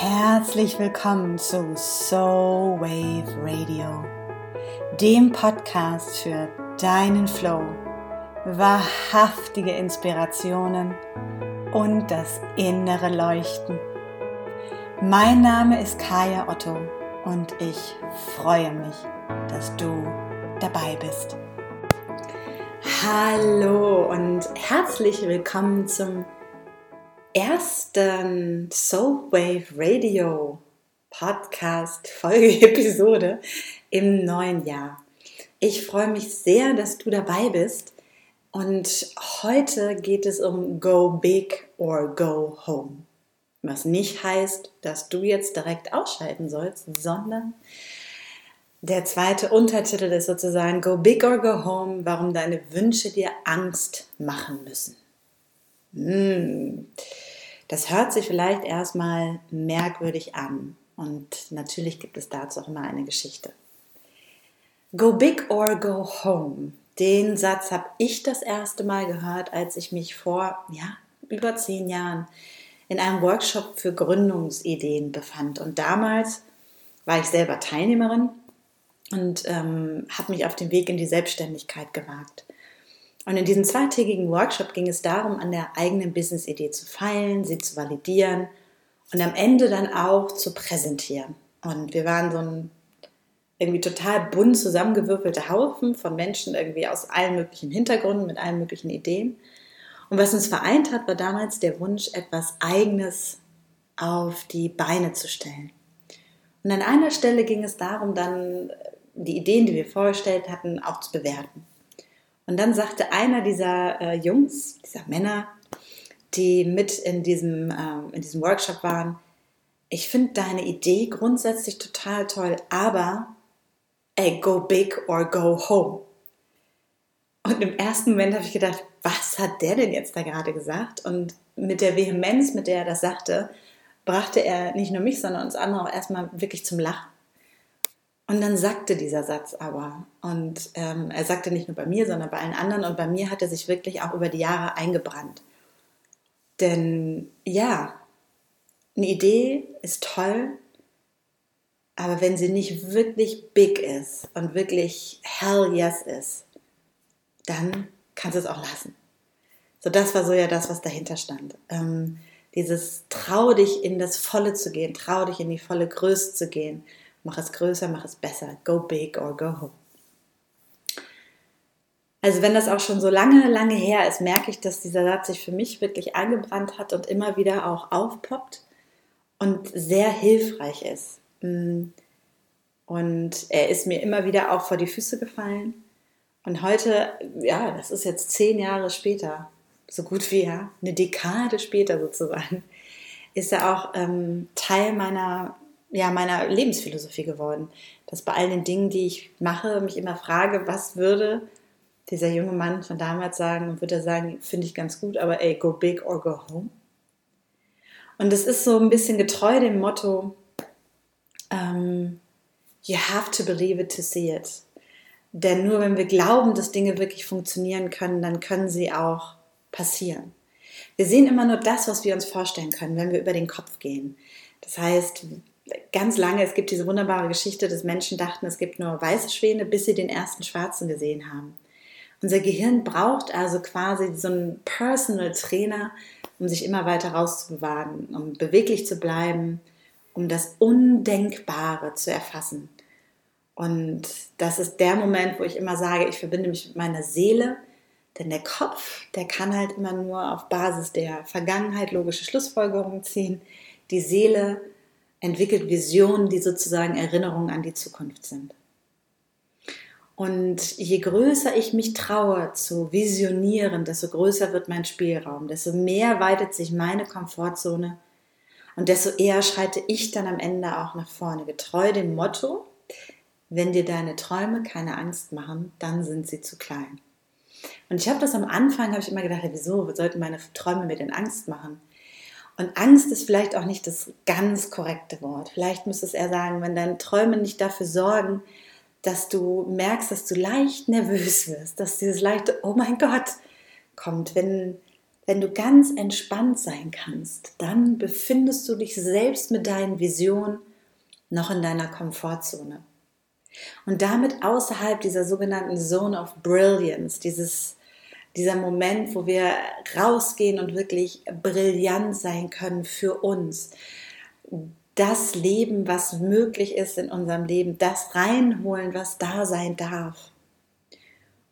Herzlich willkommen zu Soul Wave Radio, dem Podcast für deinen Flow, wahrhaftige Inspirationen und das innere Leuchten. Mein Name ist Kaya Otto und ich freue mich, dass du dabei bist. Hallo und herzlich willkommen zum ersten Soulwave Radio Podcast Folge-Episode im neuen Jahr. Ich freue mich sehr, dass du dabei bist und heute geht es um Go Big or Go Home. Was nicht heißt, dass du jetzt direkt ausschalten sollst, sondern der zweite Untertitel ist sozusagen Go Big or Go Home, warum deine Wünsche dir Angst machen müssen. Hm. Das hört sich vielleicht erstmal merkwürdig an und natürlich gibt es dazu auch immer eine Geschichte. Go big or go home. Den Satz habe ich das erste Mal gehört, als ich mich vor ja, über zehn Jahren in einem Workshop für Gründungsideen befand. Und damals war ich selber Teilnehmerin und ähm, habe mich auf den Weg in die Selbstständigkeit gewagt. Und in diesem zweitägigen Workshop ging es darum, an der eigenen Business-Idee zu feilen, sie zu validieren und am Ende dann auch zu präsentieren. Und wir waren so ein irgendwie total bunt zusammengewürfelter Haufen von Menschen irgendwie aus allen möglichen Hintergründen, mit allen möglichen Ideen. Und was uns vereint hat, war damals der Wunsch, etwas Eigenes auf die Beine zu stellen. Und an einer Stelle ging es darum, dann die Ideen, die wir vorgestellt hatten, auch zu bewerten. Und dann sagte einer dieser äh, Jungs, dieser Männer, die mit in diesem, äh, in diesem Workshop waren, ich finde deine Idee grundsätzlich total toll, aber ey, go big or go home. Und im ersten Moment habe ich gedacht, was hat der denn jetzt da gerade gesagt? Und mit der Vehemenz, mit der er das sagte, brachte er nicht nur mich, sondern uns andere auch erstmal wirklich zum Lachen. Und dann sagte dieser Satz aber, und ähm, er sagte nicht nur bei mir, sondern bei allen anderen, und bei mir hat er sich wirklich auch über die Jahre eingebrannt. Denn ja, eine Idee ist toll, aber wenn sie nicht wirklich big ist und wirklich hell yes ist, dann kannst du es auch lassen. So, das war so ja das, was dahinter stand. Ähm, dieses trau dich in das Volle zu gehen, trau dich in die volle Größe zu gehen Mach es größer, mach es besser. Go big or go home. Also wenn das auch schon so lange, lange her ist, merke ich, dass dieser Satz sich für mich wirklich eingebrannt hat und immer wieder auch aufpoppt und sehr hilfreich ist. Mm. Und er ist mir immer wieder auch vor die Füße gefallen. Und heute, ja, das ist jetzt zehn Jahre später, so gut wie ja, eine Dekade später sozusagen, ist er auch ähm, Teil meiner ja, meiner Lebensphilosophie geworden. Dass bei all den Dingen, die ich mache, mich immer frage, was würde dieser junge Mann von damals sagen und würde er sagen, finde ich ganz gut, aber ey, go big or go home. Und es ist so ein bisschen getreu dem Motto, ähm, you have to believe it to see it. Denn nur wenn wir glauben, dass Dinge wirklich funktionieren können, dann können sie auch passieren. Wir sehen immer nur das, was wir uns vorstellen können, wenn wir über den Kopf gehen. Das heißt, ganz lange, es gibt diese wunderbare Geschichte, dass Menschen dachten, es gibt nur weiße Schwäne, bis sie den ersten schwarzen gesehen haben. Unser Gehirn braucht also quasi so einen Personal Trainer, um sich immer weiter rauszubewagen, um beweglich zu bleiben, um das Undenkbare zu erfassen. Und das ist der Moment, wo ich immer sage, ich verbinde mich mit meiner Seele, denn der Kopf, der kann halt immer nur auf Basis der Vergangenheit logische Schlussfolgerungen ziehen. Die Seele entwickelt Visionen, die sozusagen Erinnerungen an die Zukunft sind. Und je größer ich mich traue zu visionieren, desto größer wird mein Spielraum, desto mehr weitet sich meine Komfortzone und desto eher schreite ich dann am Ende auch nach vorne, getreu dem Motto, wenn dir deine Träume keine Angst machen, dann sind sie zu klein. Und ich habe das am Anfang, habe ich immer gedacht, wieso sollten meine Träume mir denn Angst machen? Und Angst ist vielleicht auch nicht das ganz korrekte Wort. Vielleicht müsste es eher sagen, wenn deine Träume nicht dafür sorgen, dass du merkst, dass du leicht nervös wirst, dass dieses leichte Oh mein Gott kommt, wenn, wenn du ganz entspannt sein kannst, dann befindest du dich selbst mit deinen Visionen noch in deiner Komfortzone. Und damit außerhalb dieser sogenannten Zone of Brilliance, dieses, dieser Moment, wo wir rausgehen und wirklich brillant sein können für uns, das Leben, was möglich ist in unserem Leben, das reinholen, was da sein darf.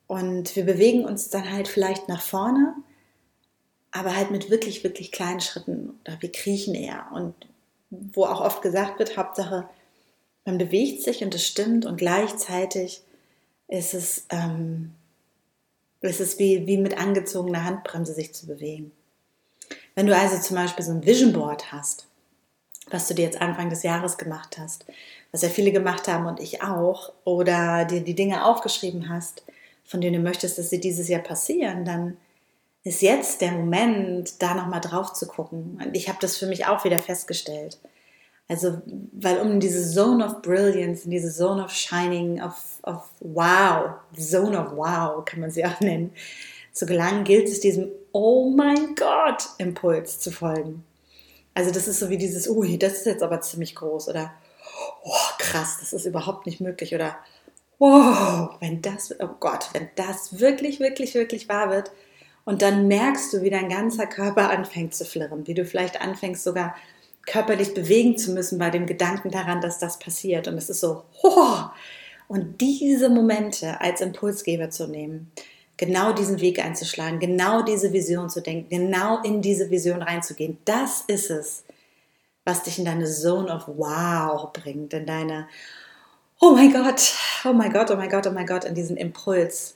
Und wir bewegen uns dann halt vielleicht nach vorne, aber halt mit wirklich, wirklich kleinen Schritten wir kriechen eher. Und wo auch oft gesagt wird, Hauptsache, man bewegt sich und es stimmt und gleichzeitig ist es, ähm, ist es wie, wie mit angezogener Handbremse sich zu bewegen. Wenn du also zum Beispiel so ein Vision Board hast, was du dir jetzt Anfang des Jahres gemacht hast, was ja viele gemacht haben und ich auch, oder dir die Dinge aufgeschrieben hast, von denen du möchtest, dass sie dieses Jahr passieren, dann ist jetzt der Moment, da nochmal drauf zu gucken. Und ich habe das für mich auch wieder festgestellt. Also, weil um in diese Zone of Brilliance, in diese Zone of Shining, of, of Wow, Zone of Wow kann man sie auch nennen, zu gelangen, gilt es diesem Oh mein Gott Impuls zu folgen. Also das ist so wie dieses, ui, das ist jetzt aber ziemlich groß oder oh, krass, das ist überhaupt nicht möglich oder wow, wenn das, oh Gott, wenn das wirklich, wirklich, wirklich wahr wird und dann merkst du, wie dein ganzer Körper anfängt zu flirren, wie du vielleicht anfängst sogar körperlich bewegen zu müssen bei dem Gedanken daran, dass das passiert und es ist so, oh, und diese Momente als Impulsgeber zu nehmen, genau diesen Weg einzuschlagen, genau diese Vision zu denken, genau in diese Vision reinzugehen. Das ist es, was dich in deine Zone of Wow bringt, in deine Oh mein Gott, oh mein Gott, oh mein Gott, oh mein Gott, in diesen Impuls,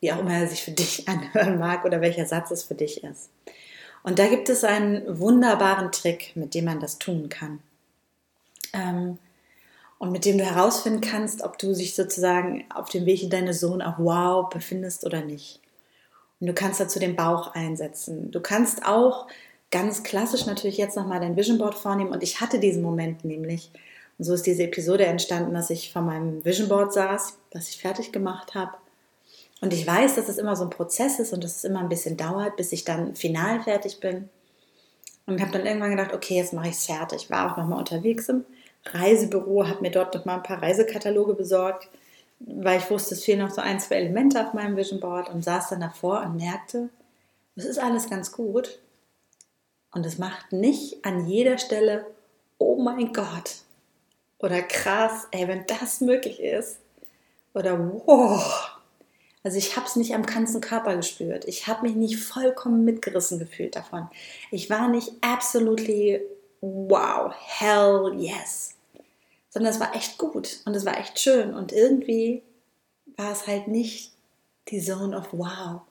wie auch immer er sich für dich anhören mag oder welcher Satz es für dich ist. Und da gibt es einen wunderbaren Trick, mit dem man das tun kann. Ähm, und mit dem du herausfinden kannst, ob du dich sozusagen auf dem Weg in deine Zone auch wow befindest oder nicht. Und du kannst dazu den Bauch einsetzen. Du kannst auch ganz klassisch natürlich jetzt nochmal dein Vision Board vornehmen. Und ich hatte diesen Moment nämlich. Und so ist diese Episode entstanden, dass ich vor meinem Vision Board saß, das ich fertig gemacht habe. Und ich weiß, dass es immer so ein Prozess ist und dass es immer ein bisschen dauert, bis ich dann final fertig bin. Und habe dann irgendwann gedacht, okay, jetzt mache ich es fertig. War auch nochmal unterwegs im Reisebüro, habe mir dort noch mal ein paar Reisekataloge besorgt, weil ich wusste, es fehlen noch so ein, zwei Elemente auf meinem Vision Board und saß dann davor und merkte, es ist alles ganz gut und es macht nicht an jeder Stelle, oh mein Gott oder krass, ey, wenn das möglich ist oder wow. Also ich habe es nicht am ganzen Körper gespürt. Ich habe mich nicht vollkommen mitgerissen gefühlt davon. Ich war nicht absolutely wow, hell yes. Sondern es war echt gut und es war echt schön und irgendwie war es halt nicht die Zone of wow.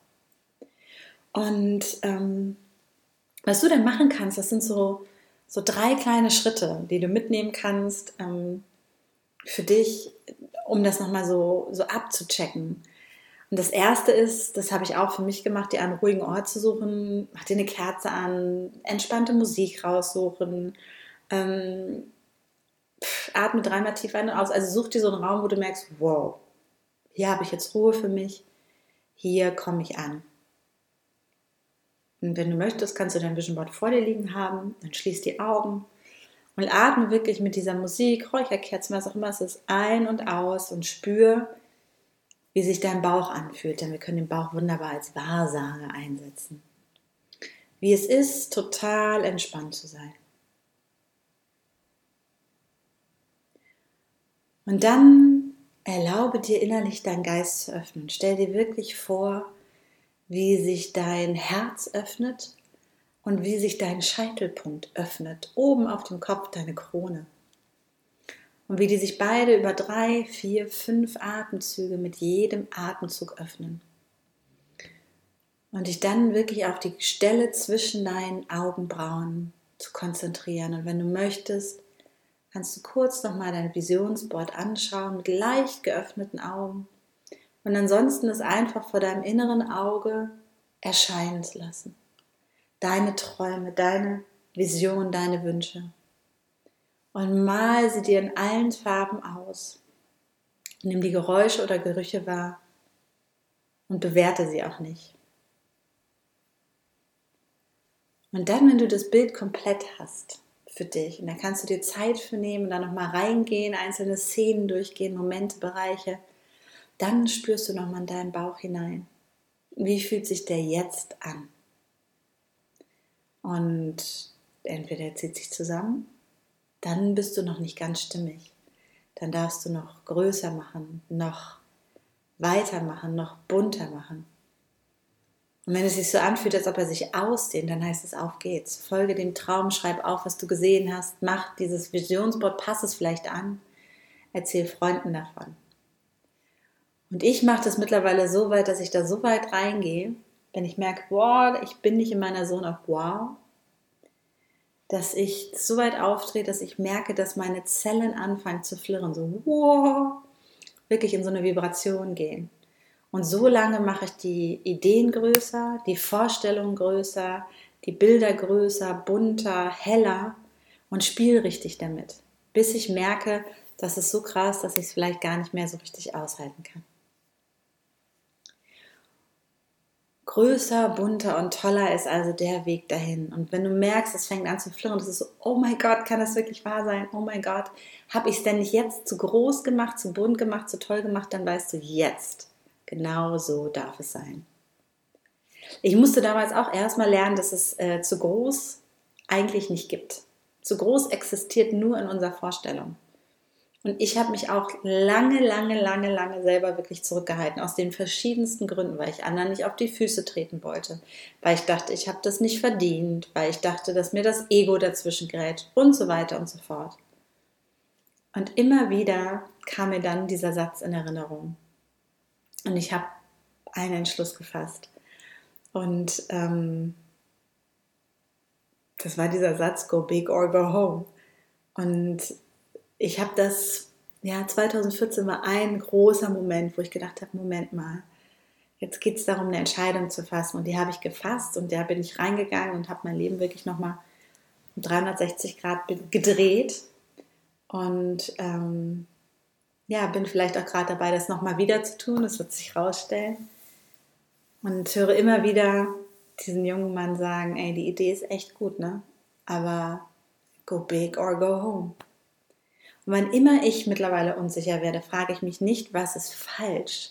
Und ähm, was du dann machen kannst, das sind so, so drei kleine Schritte, die du mitnehmen kannst ähm, für dich, um das nochmal so, so abzuchecken. Und das erste ist, das habe ich auch für mich gemacht, dir einen ruhigen Ort zu suchen, mach dir eine Kerze an, entspannte Musik raussuchen, ähm, pff, atme dreimal tief ein und aus. Also such dir so einen Raum, wo du merkst, wow, hier habe ich jetzt Ruhe für mich, hier komme ich an. Und wenn du möchtest, kannst du dein Vision Board vor dir liegen haben, dann schließ die Augen und atme wirklich mit dieser Musik, Räucherkerzen, was auch immer es ist, ein und aus und spür, wie sich dein Bauch anfühlt, denn wir können den Bauch wunderbar als Wahrsage einsetzen. Wie es ist, total entspannt zu sein. Und dann erlaube dir innerlich deinen Geist zu öffnen. Stell dir wirklich vor, wie sich dein Herz öffnet und wie sich dein Scheitelpunkt öffnet, oben auf dem Kopf deine Krone und wie die sich beide über drei, vier, fünf Atemzüge mit jedem Atemzug öffnen. Und dich dann wirklich auf die Stelle zwischen deinen Augenbrauen zu konzentrieren. Und wenn du möchtest, kannst du kurz nochmal dein Visionsboard anschauen mit leicht geöffneten Augen. Und ansonsten es einfach vor deinem inneren Auge erscheinen zu lassen. Deine Träume, deine Vision, deine Wünsche und mal sie dir in allen Farben aus. Nimm die Geräusche oder Gerüche wahr und bewerte sie auch nicht. Und dann, wenn du das Bild komplett hast für dich, und dann kannst du dir Zeit für nehmen, da nochmal reingehen, einzelne Szenen durchgehen, Momente, Bereiche, dann spürst du nochmal in deinen Bauch hinein. Wie fühlt sich der jetzt an? Und entweder er zieht sich zusammen, dann bist du noch nicht ganz stimmig. Dann darfst du noch größer machen, noch weitermachen, noch bunter machen. Und wenn es sich so anfühlt, als ob er sich ausdehnt, dann heißt es, auf geht's. Folge dem Traum, schreib auf, was du gesehen hast, mach dieses Visionsboard, pass es vielleicht an, erzähl Freunden davon. Und ich mache das mittlerweile so weit, dass ich da so weit reingehe, wenn ich merke, wow, ich bin nicht in meiner Zone of wow, dass ich so weit aufdrehe, dass ich merke, dass meine Zellen anfangen zu flirren, so wow, wirklich in so eine Vibration gehen. Und so lange mache ich die Ideen größer, die Vorstellungen größer, die Bilder größer, bunter, heller und spiele richtig damit, bis ich merke, das ist so krass, dass ich es vielleicht gar nicht mehr so richtig aushalten kann. Größer, bunter und toller ist also der Weg dahin. Und wenn du merkst, es fängt an zu flirren, das ist so, oh mein Gott, kann das wirklich wahr sein? Oh mein Gott, habe ich es denn nicht jetzt zu groß gemacht, zu bunt gemacht, zu toll gemacht? Dann weißt du jetzt, genau so darf es sein. Ich musste damals auch erstmal lernen, dass es äh, zu groß eigentlich nicht gibt. Zu groß existiert nur in unserer Vorstellung. Und ich habe mich auch lange, lange, lange, lange selber wirklich zurückgehalten, aus den verschiedensten Gründen, weil ich anderen nicht auf die Füße treten wollte, weil ich dachte, ich habe das nicht verdient, weil ich dachte, dass mir das Ego dazwischen gerät und so weiter und so fort. Und immer wieder kam mir dann dieser Satz in Erinnerung. Und ich habe einen Entschluss gefasst. Und ähm, das war dieser Satz, go big or go home. Und ich habe das, ja, 2014 war ein großer Moment, wo ich gedacht habe, Moment mal, jetzt geht es darum, eine Entscheidung zu fassen. Und die habe ich gefasst und da bin ich reingegangen und habe mein Leben wirklich nochmal um 360 Grad gedreht. Und ähm, ja, bin vielleicht auch gerade dabei, das nochmal wieder zu tun. Das wird sich rausstellen. Und höre immer wieder diesen jungen Mann sagen, ey, die Idee ist echt gut, ne? Aber go big or go home. Wann immer ich mittlerweile unsicher werde, frage ich mich nicht, was ist falsch,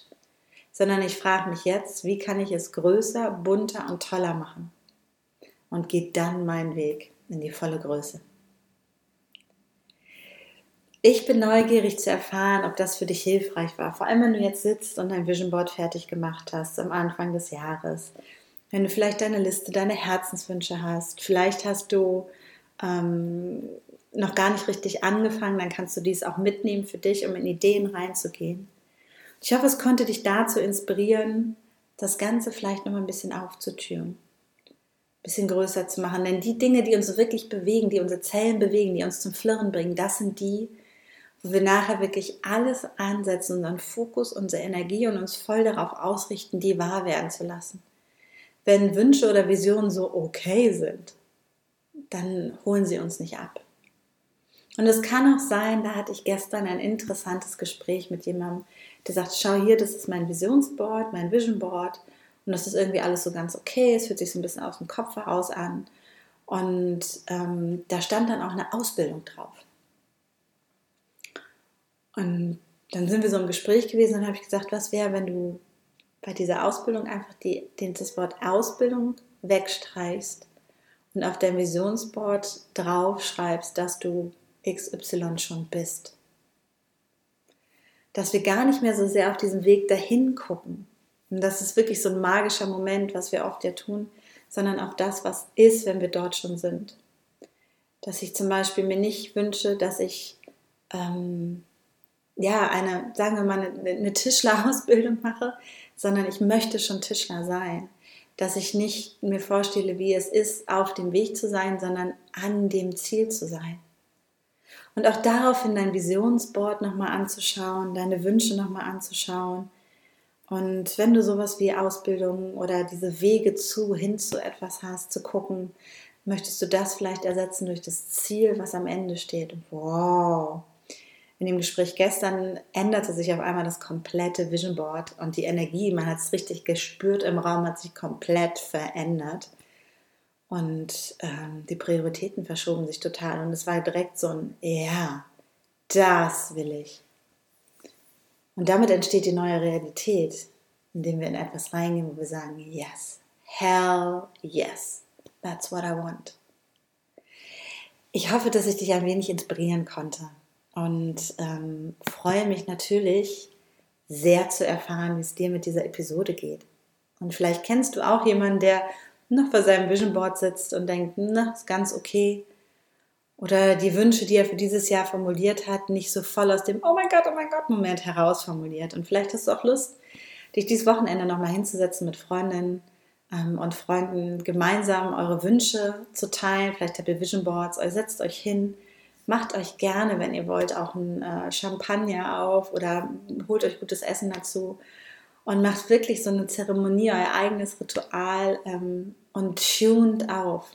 sondern ich frage mich jetzt, wie kann ich es größer, bunter und toller machen? Und gehe dann meinen Weg in die volle Größe. Ich bin neugierig zu erfahren, ob das für dich hilfreich war. Vor allem, wenn du jetzt sitzt und dein Vision Board fertig gemacht hast am Anfang des Jahres. Wenn du vielleicht deine Liste, deine Herzenswünsche hast. Vielleicht hast du ähm, noch gar nicht richtig angefangen, dann kannst du dies auch mitnehmen für dich, um in Ideen reinzugehen. Ich hoffe, es konnte dich dazu inspirieren, das Ganze vielleicht noch ein bisschen aufzutüren, ein bisschen größer zu machen. Denn die Dinge, die uns wirklich bewegen, die unsere Zellen bewegen, die uns zum Flirren bringen, das sind die, wo wir nachher wirklich alles ansetzen, unseren Fokus, unsere Energie und uns voll darauf ausrichten, die wahr werden zu lassen. Wenn Wünsche oder Visionen so okay sind, dann holen sie uns nicht ab. Und es kann auch sein, da hatte ich gestern ein interessantes Gespräch mit jemandem, der sagt, schau hier, das ist mein Visionsboard, mein Vision Board und das ist irgendwie alles so ganz okay, es fühlt sich so ein bisschen aus dem Kopf heraus an. Und ähm, da stand dann auch eine Ausbildung drauf. Und dann sind wir so im Gespräch gewesen und habe ich gesagt, was wäre, wenn du bei dieser Ausbildung einfach die, das Wort Ausbildung wegstreichst und auf dein Visionsboard draufschreibst, dass du XY schon bist. Dass wir gar nicht mehr so sehr auf diesen Weg dahin gucken. Und das ist wirklich so ein magischer Moment, was wir oft ja tun, sondern auch das, was ist, wenn wir dort schon sind. Dass ich zum Beispiel mir nicht wünsche, dass ich ähm, ja eine, sagen wir mal, eine, eine Tischlerausbildung mache, sondern ich möchte schon Tischler sein. Dass ich nicht mir vorstelle, wie es ist, auf dem Weg zu sein, sondern an dem Ziel zu sein. Und auch daraufhin dein Visionsboard nochmal anzuschauen, deine Wünsche nochmal anzuschauen. Und wenn du sowas wie Ausbildung oder diese Wege zu, hin zu etwas hast, zu gucken, möchtest du das vielleicht ersetzen durch das Ziel, was am Ende steht. Wow! In dem Gespräch gestern änderte sich auf einmal das komplette Vision Board und die Energie, man hat es richtig gespürt im Raum, hat sich komplett verändert. Und ähm, die Prioritäten verschoben sich total. Und es war direkt so ein, ja, das will ich. Und damit entsteht die neue Realität, indem wir in etwas reingehen, wo wir sagen, yes, hell yes, that's what I want. Ich hoffe, dass ich dich ein wenig inspirieren konnte und ähm, freue mich natürlich sehr zu erfahren, wie es dir mit dieser Episode geht. Und vielleicht kennst du auch jemanden, der noch vor seinem Vision Board sitzt und denkt, na, ist ganz okay. Oder die Wünsche, die er für dieses Jahr formuliert hat, nicht so voll aus dem Oh mein Gott, oh mein Gott Moment heraus formuliert. Und vielleicht hast du auch Lust, dich dieses Wochenende nochmal hinzusetzen mit Freundinnen ähm, und Freunden, gemeinsam eure Wünsche zu teilen. Vielleicht habt ihr Vision Boards, setzt euch hin, macht euch gerne, wenn ihr wollt, auch ein äh, Champagner auf oder holt euch gutes Essen dazu und macht wirklich so eine Zeremonie, euer eigenes Ritual ähm, und tuned auf.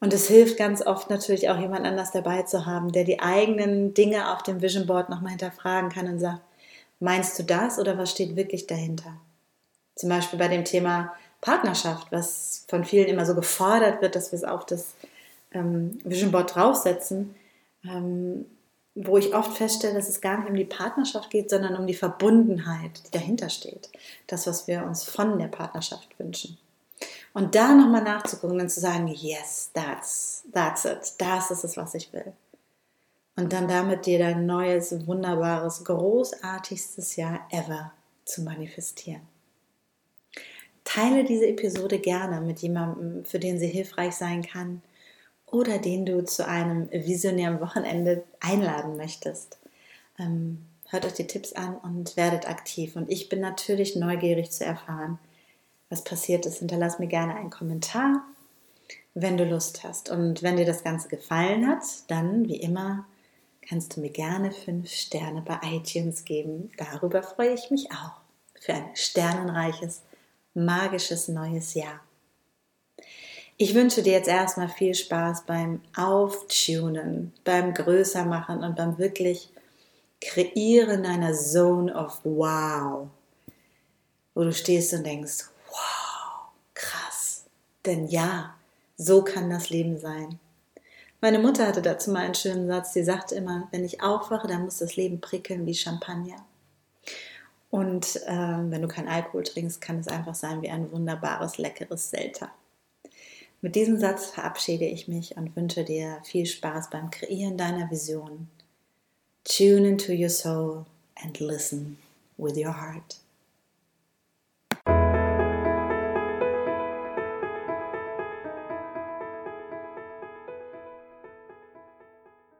Und es hilft ganz oft natürlich auch jemand anders dabei zu haben, der die eigenen Dinge auf dem Vision Board nochmal hinterfragen kann und sagt, meinst du das oder was steht wirklich dahinter? Zum Beispiel bei dem Thema Partnerschaft, was von vielen immer so gefordert wird, dass wir es auf das ähm, Vision Board draufsetzen, ähm, wo ich oft feststelle, dass es gar nicht um die Partnerschaft geht, sondern um die Verbundenheit, die dahinter steht. Das, was wir uns von der Partnerschaft wünschen. Und da nochmal nachzugucken und zu sagen, yes, that's, that's it, das ist es, was ich will. Und dann damit dir dein neues, wunderbares, großartigstes Jahr ever zu manifestieren. Teile diese Episode gerne mit jemandem, für den sie hilfreich sein kann oder den du zu einem visionären Wochenende einladen möchtest. Ähm, hört euch die Tipps an und werdet aktiv. Und ich bin natürlich neugierig zu erfahren, was passiert ist. Hinterlass mir gerne einen Kommentar, wenn du Lust hast. Und wenn dir das Ganze gefallen hat, dann wie immer kannst du mir gerne fünf Sterne bei iTunes geben. Darüber freue ich mich auch. Für ein sternenreiches, magisches neues Jahr. Ich wünsche dir jetzt erstmal viel Spaß beim Auftunen, beim Größermachen und beim wirklich Kreieren einer Zone of Wow, wo du stehst und denkst, wow, krass. Denn ja, so kann das Leben sein. Meine Mutter hatte dazu mal einen schönen Satz, die sagte immer, wenn ich aufwache, dann muss das Leben prickeln wie Champagner. Und äh, wenn du keinen Alkohol trinkst, kann es einfach sein wie ein wunderbares, leckeres Selter. Mit diesem Satz verabschiede ich mich und wünsche dir viel Spaß beim Kreieren deiner Vision. Tune into your soul and listen with your heart.